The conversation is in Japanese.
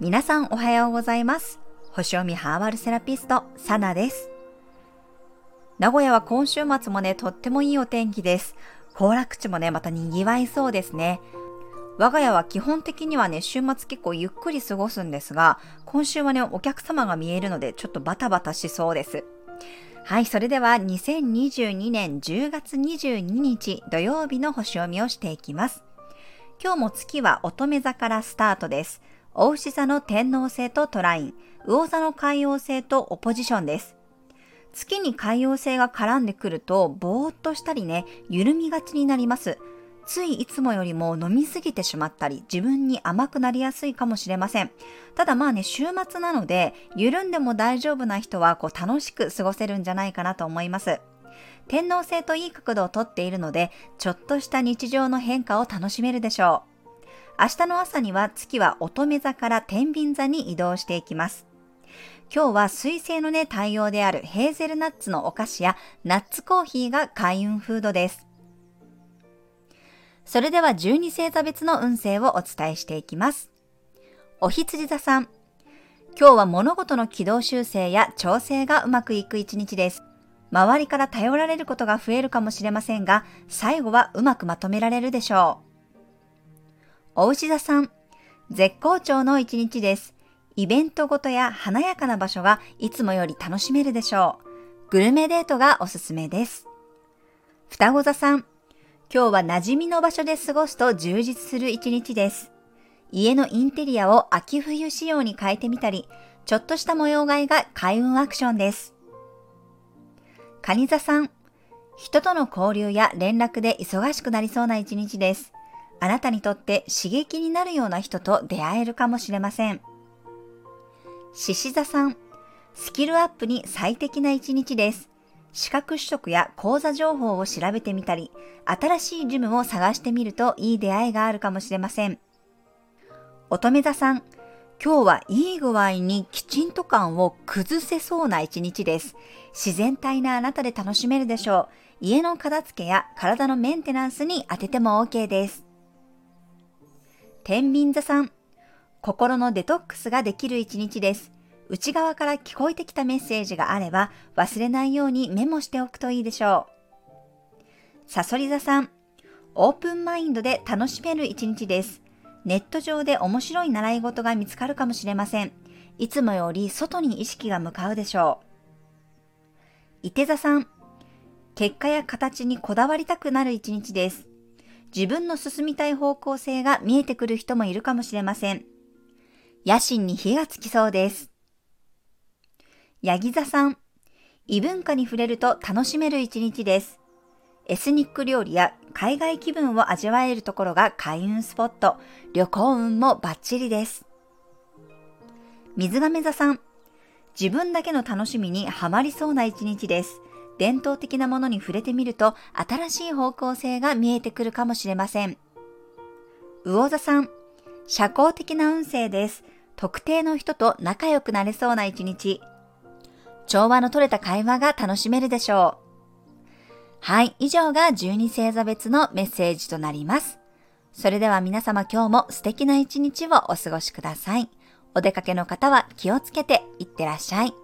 皆さんおはようございます。星読みハーバルセラピスト、サナです。名古屋は今週末もね、とってもいいお天気です。行楽地もね、また賑わいそうですね。我が家は基本的にはね、週末結構ゆっくり過ごすんですが、今週はね、お客様が見えるので、ちょっとバタバタしそうです。はい、それでは2022年10月22日土曜日の星読みをしていきます。今日も月は乙女座からスタートです。お牛座の天皇星とトライン、魚座の海王星とオポジションです。月に海王星が絡んでくると、ぼーっとしたりね、緩みがちになります。ついいつもよりも飲みすぎてしまったり、自分に甘くなりやすいかもしれません。ただまあね、週末なので、緩んでも大丈夫な人はこう楽しく過ごせるんじゃないかなと思います。天皇星といい角度をとっているので、ちょっとした日常の変化を楽しめるでしょう。明日の朝には月は乙女座から天秤座に移動していきます。今日は水星のね、太陽であるヘーゼルナッツのお菓子やナッツコーヒーが開運フードです。それでは12星座別の運勢をお伝えしていきます。お羊座さん。今日は物事の軌道修正や調整がうまくいく一日です。周りから頼られることが増えるかもしれませんが、最後はうまくまとめられるでしょう。お牛座さん。絶好調の一日です。イベントごとや華やかな場所がいつもより楽しめるでしょう。グルメデートがおすすめです。双子座さん。今日は馴染みの場所で過ごすと充実する一日です。家のインテリアを秋冬仕様に変えてみたり、ちょっとした模様替えが開運アクションです。蟹座さん、人との交流や連絡で忙しくなりそうな一日です。あなたにとって刺激になるような人と出会えるかもしれません。獅子座さん、スキルアップに最適な一日です。資格取得や講座情報を調べてみたり、新しいジムを探してみるといい出会いがあるかもしれません。乙女座さん、今日はいい具合にきちんと感を崩せそうな一日です。自然体なあなたで楽しめるでしょう。家の片付けや体のメンテナンスに当てても OK です。天秤座さん、心のデトックスができる一日です。内側から聞こえてきたメッセージがあれば忘れないようにメモしておくといいでしょう。サソリ座さん、オープンマインドで楽しめる一日です。ネット上で面白い習い事が見つかるかもしれません。いつもより外に意識が向かうでしょう。伊手座さん、結果や形にこだわりたくなる一日です。自分の進みたい方向性が見えてくる人もいるかもしれません。野心に火がつきそうです。ヤギ座さん。異文化に触れると楽しめる一日です。エスニック料理や海外気分を味わえるところが開運スポット。旅行運もバッチリです。水亀座さん。自分だけの楽しみにはまりそうな一日です。伝統的なものに触れてみると新しい方向性が見えてくるかもしれません。魚座さん。社交的な運勢です。特定の人と仲良くなれそうな一日。調和の取れた会話が楽しめるでしょう。はい、以上が12星座別のメッセージとなります。それでは皆様今日も素敵な一日をお過ごしください。お出かけの方は気をつけていってらっしゃい。